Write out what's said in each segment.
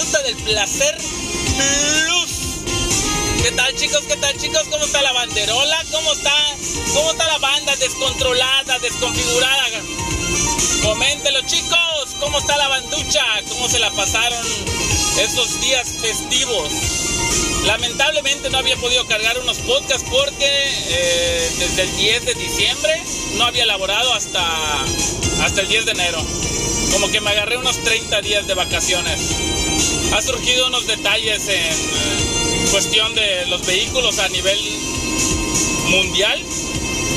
Ruta del Placer Plus. ¿Qué tal, chicos? ¿Qué tal, chicos? ¿Cómo está la banderola? ¿Cómo está, cómo está la banda descontrolada, desconfigurada? Coméntelo, chicos. ¿Cómo está la banducha? ¿Cómo se la pasaron esos días festivos? Lamentablemente no había podido cargar unos podcasts porque eh, desde el 10 de diciembre no había elaborado hasta, hasta el 10 de enero. Como que me agarré unos 30 días de vacaciones. Ha surgido unos detalles en cuestión de los vehículos a nivel mundial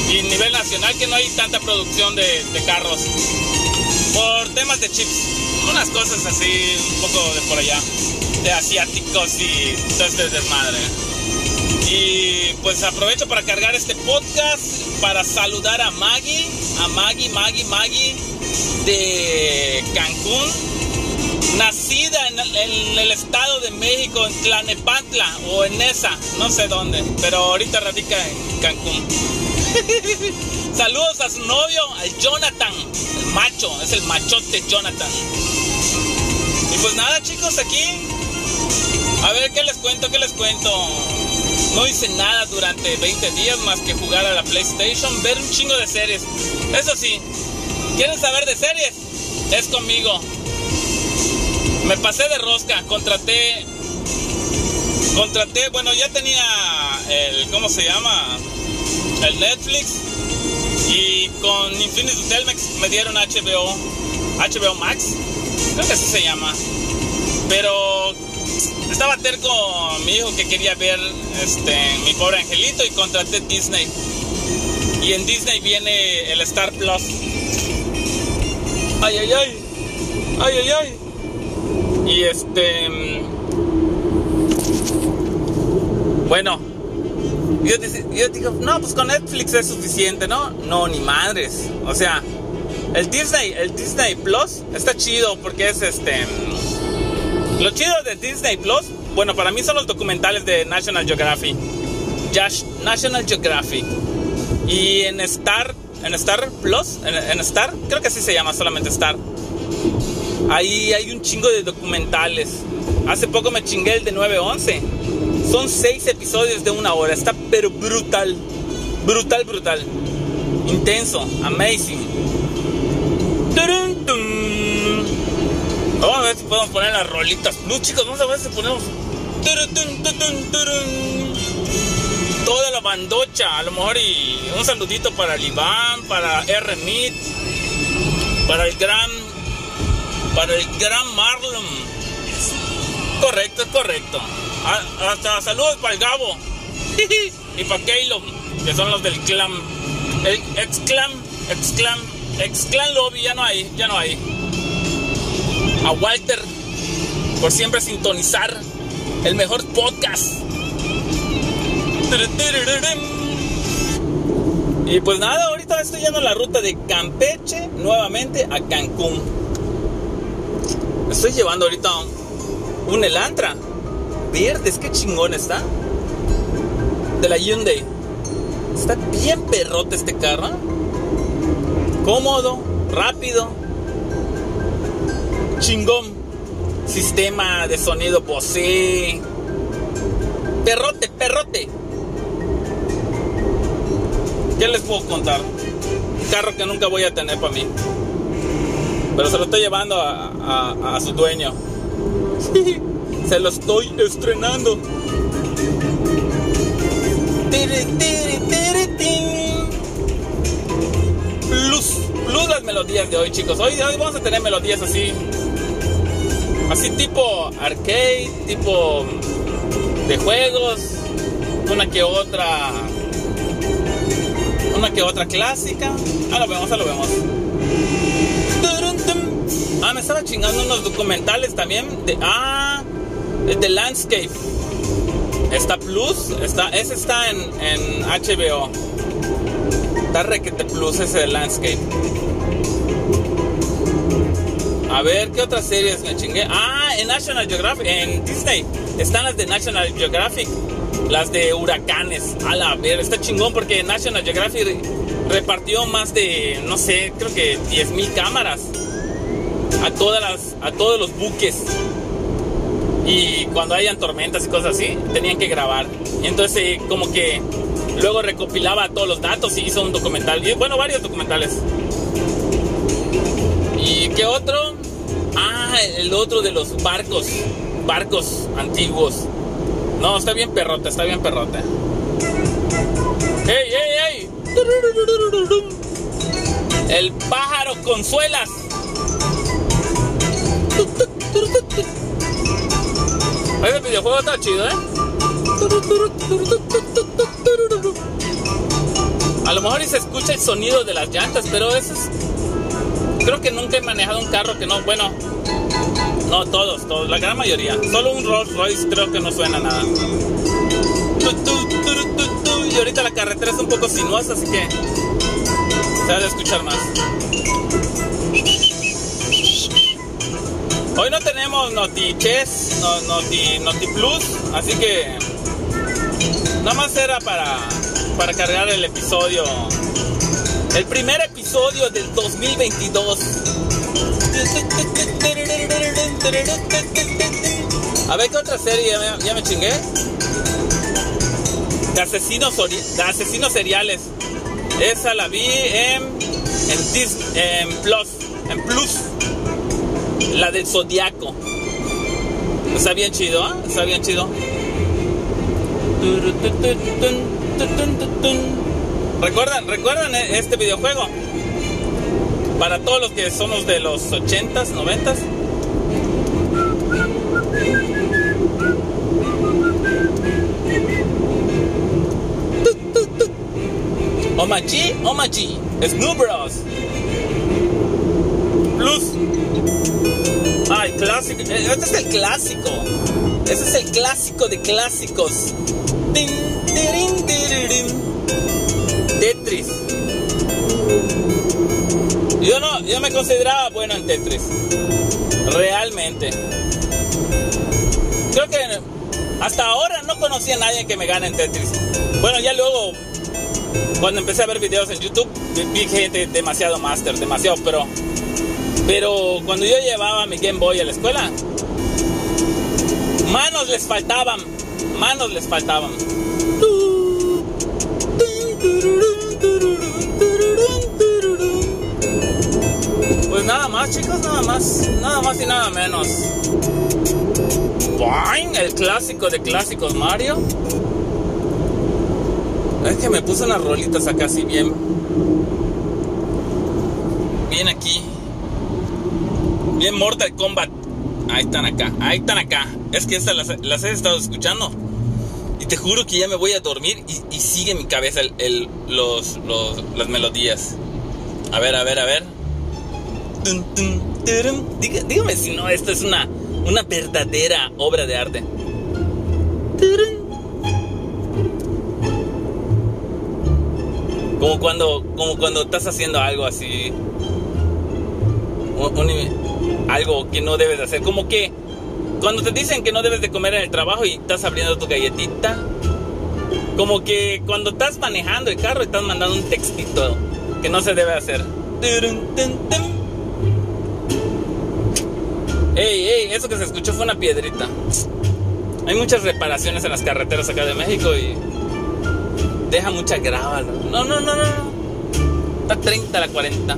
y nivel nacional que no hay tanta producción de, de carros. Por temas de chips. Unas cosas así, un poco de por allá de asiáticos y todo este desmadre. Y pues aprovecho para cargar este podcast para saludar a Maggie, a Maggie, Maggie, Maggie de Cancún, nacida en el, estado de México, en Tlanepantla o en esa, no sé dónde, pero ahorita radica en Cancún. Saludos a su novio, al Jonathan, el macho, es el machote Jonathan. Y pues nada chicos, aquí a ver, ¿qué les cuento? ¿Qué les cuento? No hice nada durante 20 días más que jugar a la PlayStation, ver un chingo de series. Eso sí, ¿quieren saber de series? Es conmigo. Me pasé de rosca, contraté. Contraté, bueno, ya tenía el. ¿Cómo se llama? El Netflix. Y con Infinity Telmex me dieron HBO. HBO Max. Creo que así se llama. Pero estaba terco mi hijo que quería ver este, mi pobre angelito y contraté Disney. Y en Disney viene el Star Plus. Ay, ay, ay. Ay, ay, ay. Y este... Bueno. Yo, yo digo, no, pues con Netflix es suficiente, ¿no? No, ni madres. O sea, el Disney, el Disney Plus está chido porque es este lo chido de Disney Plus, bueno, para mí son los documentales de National Geographic. National Geographic. Y en Star, en Star Plus, en, Star, creo que así se llama, solamente Star. Ahí hay un chingo de documentales. Hace poco me chingué el de 911. Son seis episodios de una hora. Está pero brutal. Brutal, brutal. Intenso. Amazing. Vamos a ver si podemos poner las rolitas. No, chicos, vamos a ver si ponemos. Toda la bandocha, a lo mejor y un saludito para el Iván, para R. Mead, para el gran, para el gran Marlon. Correcto, es correcto. Hasta saludos para el Gabo y para Caleb, que son los del clan. El ex clan, ex clan, ex clan lobby, ya no hay, ya no hay a Walter por siempre sintonizar el mejor podcast. Y pues nada, ahorita estoy yendo a la ruta de Campeche nuevamente a Cancún. Estoy llevando ahorita un Elantra. Verdes, qué chingón está. De la Hyundai. Está bien perrote este carro. Cómodo, rápido, chingón. Sistema de sonido Bose. Perrote, perrote. ¿Qué les puedo contar? Un carro que nunca voy a tener para mí. Pero se lo estoy llevando a, a su dueño. se lo estoy estrenando. Plus, plus las melodías de hoy, chicos. Hoy, hoy vamos a tener melodías así Así tipo arcade, tipo de juegos, una que otra, una que otra clásica. Ah, lo vemos, ah, lo vemos. Me estaba chingando unos documentales también de, ah, de Landscape. Está Plus, está, ese está en, en HBO. Está requete Plus ese de Landscape. A ver, ¿qué otras series me chingué? Ah, en National Geographic, en Disney. Están las de National Geographic. Las de huracanes. A la ver, está chingón porque National Geographic repartió más de, no sé, creo que 10.000 cámaras a, todas las, a todos los buques. Y cuando hayan tormentas y cosas así, tenían que grabar. Y entonces eh, como que luego recopilaba todos los datos y hizo un documental. Bueno, varios documentales. ¿Y qué otro? Ah, el otro de los barcos. Barcos antiguos. No, está bien perrota, está bien perrota. ¡Ey, ey, ey! El pájaro consuelas. Ese videojuego está chido, ¿eh? A lo mejor y se escucha el sonido de las llantas, pero eso es... Creo que nunca he manejado un carro que no... Bueno, no todos, todos, la gran mayoría. Solo un Rolls Royce creo que no suena nada. Y ahorita la carretera es un poco sinuosa, así que se va a escuchar más. Hoy no tenemos Noti Chess, no, Noti, Noti Plus, así que nada más era para, para cargar el episodio. El primer episodio del 2022. A ver qué otra serie ya me, chingué. De asesinos, de asesinos seriales. Esa la vi en, en, en Plus. En Plus. La del Zodiaco. Está bien chido, ¿eh? Está bien chido. ¿Recuerdan, ¿Recuerdan este videojuego? Para todos los que somos de los 80s, 90s. Omachi, Omachi, Snoop Bros. Ah, el clásico. Eh, este es el clásico. Este es el clásico de clásicos. Tetris. Yo no, yo me consideraba bueno en Tetris. Realmente. Creo que hasta ahora no conocía a nadie que me gane en Tetris. Bueno, ya luego, cuando empecé a ver videos en YouTube, vi gente demasiado master, demasiado pero pero cuando yo llevaba mi Game Boy a la escuela, manos les faltaban, manos les faltaban. Pues nada más, chicos, nada más, nada más y nada menos. El clásico de clásicos Mario. Es que me puse unas rolitas acá así bien. Bien aquí. Bien Mortal Kombat. Ahí están acá, ahí están acá. Es que estas las, he estado escuchando. Y te juro que ya me voy a dormir y, sigue en mi cabeza el, los, las melodías. A ver, a ver, a ver. Dígame si no, esto es una, una verdadera obra de arte. Como cuando, como cuando estás haciendo algo así. un, algo que no debes de hacer. Como que cuando te dicen que no debes de comer en el trabajo y estás abriendo tu galletita. Como que cuando estás manejando el carro estás mandando un textito que no se debe hacer. Ey, ey, eso que se escuchó fue una piedrita. Hay muchas reparaciones en las carreteras acá de México y deja mucha grava. No, no, no, no. Está 30 a la 40.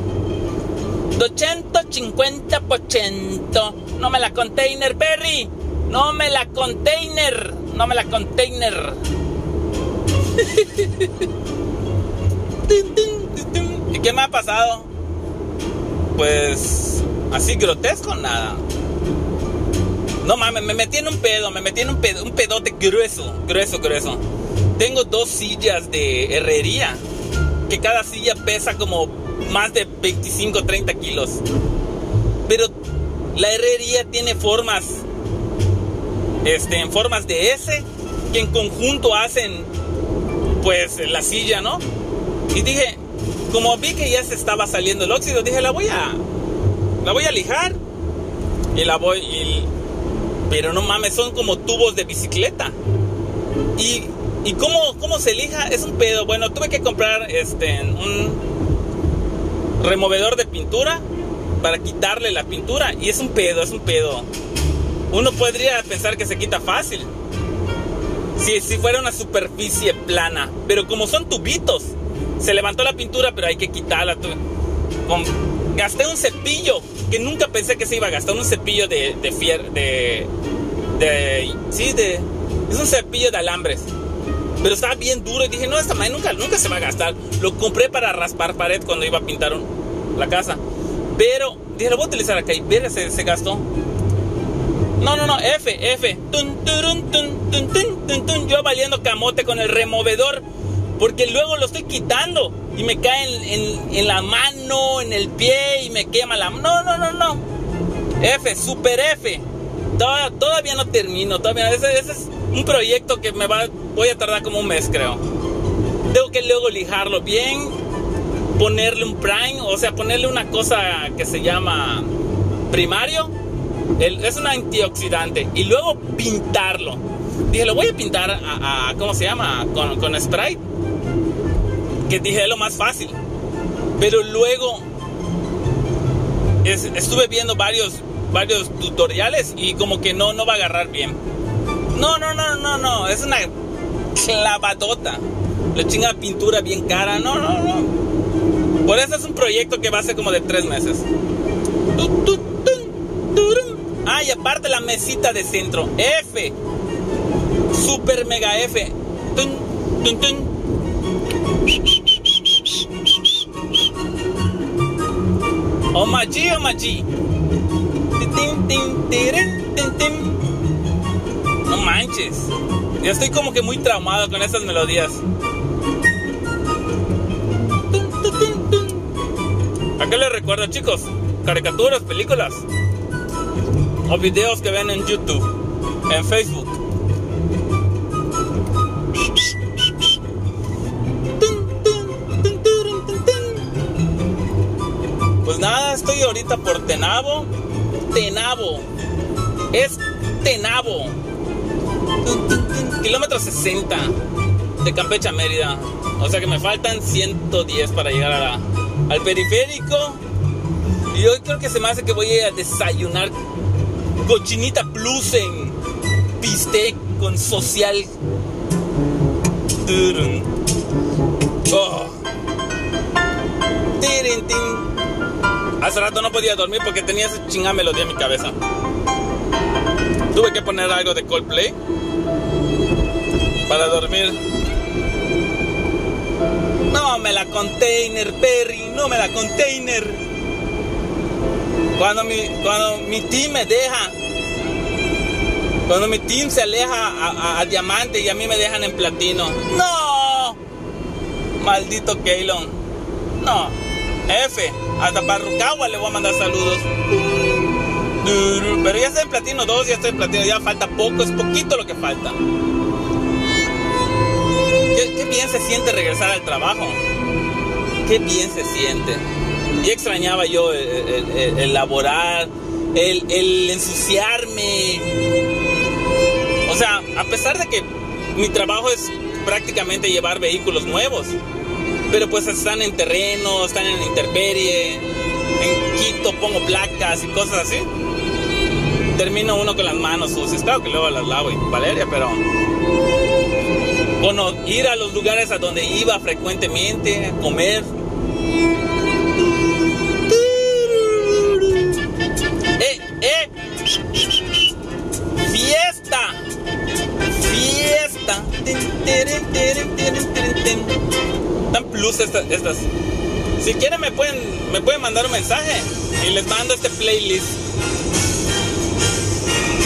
250%. No me la container, Perry. No me la container. No me la container. ¿Y qué me ha pasado? Pues así grotesco nada. No mames, me metí en un pedo, me metí en un pedo, un pedote grueso, grueso, grueso. Tengo dos sillas de herrería, que cada silla pesa como más de 25, 30 kilos. Pero la herrería tiene formas, este, en formas de S, que en conjunto hacen, pues, la silla, ¿no? Y dije, como vi que ya se estaba saliendo el óxido, dije, la voy a, la voy a lijar. Y la voy, pero no mames, son como tubos de bicicleta. Y, y cómo, cómo se lija, es un pedo. Bueno, tuve que comprar, este, un removedor de pintura para quitarle la pintura. Y es un pedo, es un pedo. Uno podría pensar que se quita fácil. Si, si fuera una superficie plana. Pero como son tubitos, se levantó la pintura, pero hay que quitarla. Gasté un cepillo que nunca pensé que se iba a gastar. Un cepillo de, de fier, de, de. Sí, de. Es un cepillo de alambres. Pero estaba bien duro y dije, no, esta madre nunca, nunca se va a gastar. Lo compré para raspar pared cuando iba a pintar la casa. Pero dije, lo voy a utilizar acá y se, se gastó. No, no, no, F, F. Yo valiendo camote con el removedor. Porque luego lo estoy quitando y me cae en, la mano, en el pie y me quema la. No, no, no, no. F, super F. Todavía, no termino. Todavía, ese, ese es un proyecto que me va, voy a tardar como un mes, creo. Tengo que luego lijarlo bien, ponerle un prime, o sea, ponerle una cosa que se llama primario. es un antioxidante. Y luego pintarlo. Dije, lo voy a pintar a, ¿cómo se llama? Con, con Sprite. Que dije, es lo más fácil. Pero luego estuve viendo varios, varios tutoriales y como que no, no va a agarrar bien. No, no, no, no, no. Es una clavadota. La chinga pintura bien cara. No, no, no. Por eso es un proyecto que va a ser como de tres meses. Ah, y aparte la mesita de centro. F. Super mega F. Oh my G, oh my G. No manches. Ya estoy como que muy traumado con esas melodías. ¿A qué les recuerdo, chicos? Caricaturas, películas. O videos que ven en YouTube, en Facebook. Pues nada, estoy ahorita por Tenabo. Tenabo. Es Tenabo kilómetro 60 de Campeche a Mérida. O sea que me faltan 110 para llegar a al periférico. Y hoy creo que se me hace que voy a desayunar cochinita plus en bistec con social. Oh. Hace rato no podía dormir porque tenía esa chingada melodía en mi cabeza. Tuve que poner algo de Coldplay para dormir. No me la container, Perry, no me la container. Cuando mi, cuando mi team me deja, cuando mi team se aleja a, diamante y a mí me dejan en platino. No, maldito Keylon. No, F, hasta Parrucagua le voy a mandar saludos. Pero ya estoy en platino 2, ya estoy en platino, ya falta poco, es poquito lo que falta. Qué, bien se siente regresar al trabajo. Qué bien se siente. Y extrañaba yo el, laborar, el, el ensuciarme. O sea, a pesar de que mi trabajo es prácticamente llevar vehículos nuevos, pero pues están en terreno, están en interperie, en Quito pongo placas y cosas así. Termino uno con las manos sucias, claro que luego las lavo y Valeria, pero bueno, ir a los lugares a donde iba frecuentemente a comer. ¡Eh, eh! ¡Fiesta! ¡Fiesta! Están plus estas, estas. Si quieren me pueden, me pueden mandar un mensaje y les mando este playlist.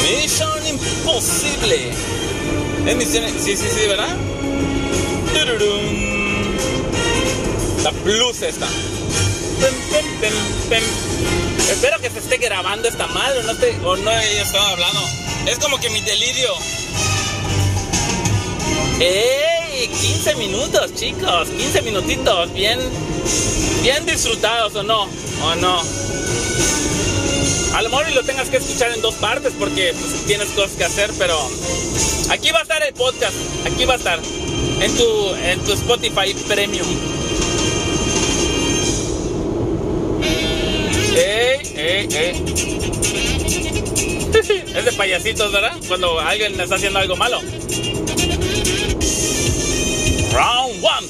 Mission Imposible. Es misión. Sí, sí, sí, ¿verdad? La plus esta. Espero que se esté grabando esta madre o no, te, o no he estado hablando. Es como que mi delirio. ¡Ey! 15 minutos, chicos. 15 minutitos. Bien, bien disfrutados o no. O no. A lo mejor lo tengas que escuchar en dos partes porque pues, tienes cosas que hacer, pero aquí va a estar el podcast. Aquí va a estar en tu, en tu Spotify Premium. ¿Eh? es de payasitos, ¿verdad? Cuando alguien está haciendo algo malo. Round one.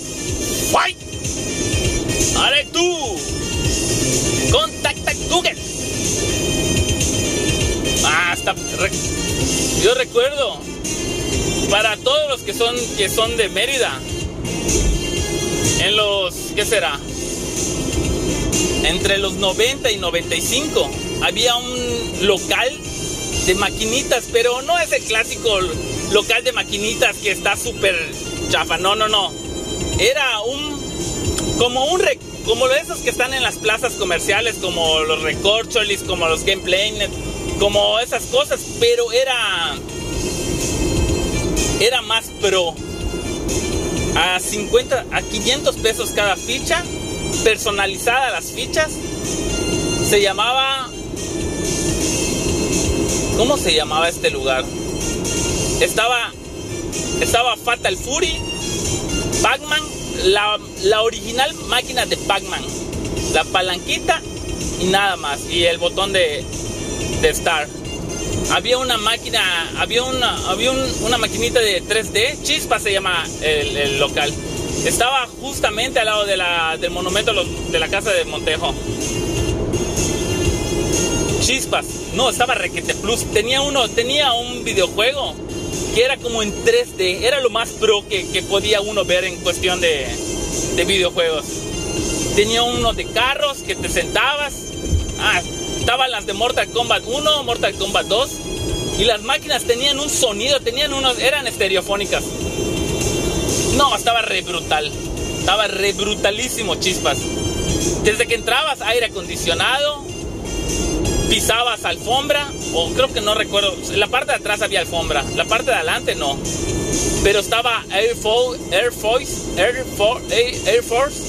Fight. ¡Ale tú! Contacta Google. Hasta yo recuerdo para todos los que son que son de Mérida en los ¿qué será? Entre los 90 y 95 había un local de maquinitas, pero no es el clásico local de maquinitas que está súper chafa, no, no, no. Era un como un como esos que están en las plazas comerciales, como los Recorcholis, como los Gameplay, como esas cosas, pero era era más pro. A 50, a 500 pesos cada ficha, personalizada las fichas. Se llamaba ¿Cómo se llamaba este lugar? Estaba estaba Fatal Fury, Pac-Man, la, la original máquina de Pac-Man, la palanquita y nada más, y el botón de, de Star. Había una máquina, había una, había una maquinita de 3D, Chispa se llama el, local. Estaba justamente al lado de la, del monumento de la casa de Montejo. Chispas, no, estaba Requete Plus. Tenía uno, tenía un videojuego que era como en 3D, era lo más pro que, que podía uno ver en cuestión de, de videojuegos. Tenía uno de carros que te sentabas. Ah, estaban las de Mortal Kombat 1, Mortal Kombat 2. Y las máquinas tenían un sonido, tenían unos, eran estereofónicas. No, estaba re brutal. Estaba re brutalísimo, chispas. Desde que entrabas, aire acondicionado, pisabas alfombra, o creo que no recuerdo, la parte de atrás había alfombra, la parte de adelante no. Pero estaba Air, Force, Air, Force, Air, Air Force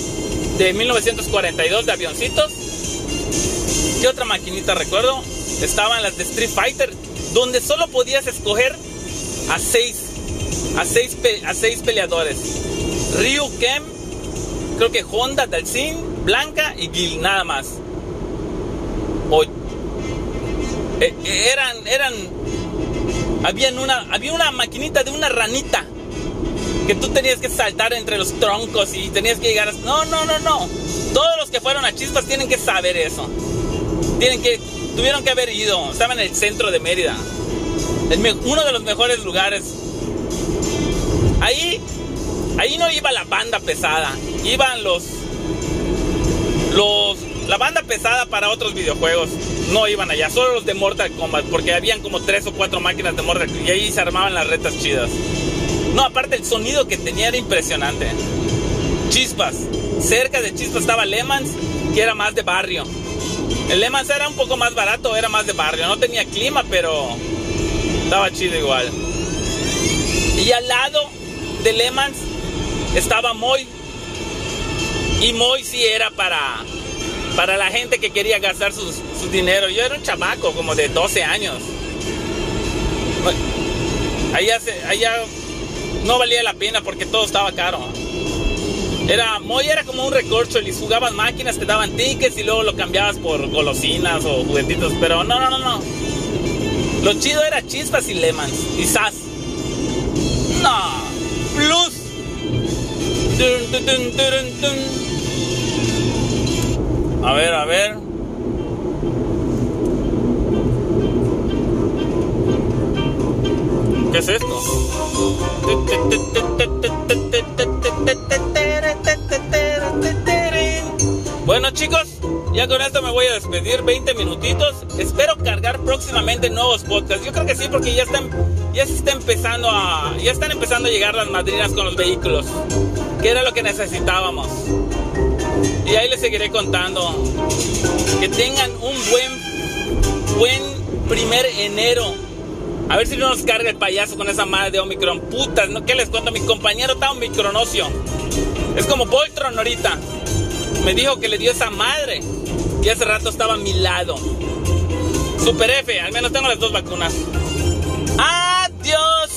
de 1942 de avioncitos. ¿Qué otra maquinita recuerdo? Estaban las de Street Fighter, donde solo podías escoger a seis, a seis, a seis peleadores. Ryu, Kem, creo que Honda, Dalsin, Blanca y Gil, nada más. O eh, eran, eran, habían una, había una maquinita de una ranita que tú tenías que saltar entre los troncos y tenías que llegar a... No, no, no, no. Todos los que fueron a Chispas tienen que saber eso. Tienen que, tuvieron que haber ido. Estaba en el centro de Mérida. uno de los mejores lugares. Ahí, ahí no iba la banda pesada. Iban los, los, la banda pesada para otros videojuegos no iban allá, solo los de Mortal Kombat, porque habían como tres o cuatro máquinas de Mortal Kombat y ahí se armaban las retas chidas. No, aparte el sonido que tenía era impresionante. Chispas. Cerca de Chispas estaba Lemans, que era más de barrio. El Lemans era un poco más barato, era más de barrio. No tenía clima, pero estaba chido igual. Y al lado de Lemans estaba Moy. Y Moy sí era para para la gente que quería gastar su, dinero. Yo era un chamaco como de 12 años. Allá, allá no valía la pena porque todo estaba caro. Era, muy era como un recorcho y jugabas máquinas, te daban tickets y luego lo cambiabas por golosinas o juguetitos. Pero no, no, no, no. Lo chido era chispas y lemons y sas. No, plus. A ver, a ver. ¿Qué es esto? Bueno chicos, ya con esto me voy a despedir 20 minutitos. Espero cargar próximamente nuevos podcasts. Yo creo que sí, porque ya están, ya se empezando a, ya están empezando a llegar las madrinas con los vehículos, que era lo que necesitábamos. Y ahí les seguiré contando. Que tengan un buen, buen primer enero. A ver si no nos carga el payaso con esa madre de Omicron. Putas, ¿no? ¿Qué les cuento? Mi compañero está Omicronocio. Es como Voltron ahorita. Me dijo que le dio esa madre. Y hace rato estaba a mi lado. Super F, al menos tengo las dos vacunas. Adiós.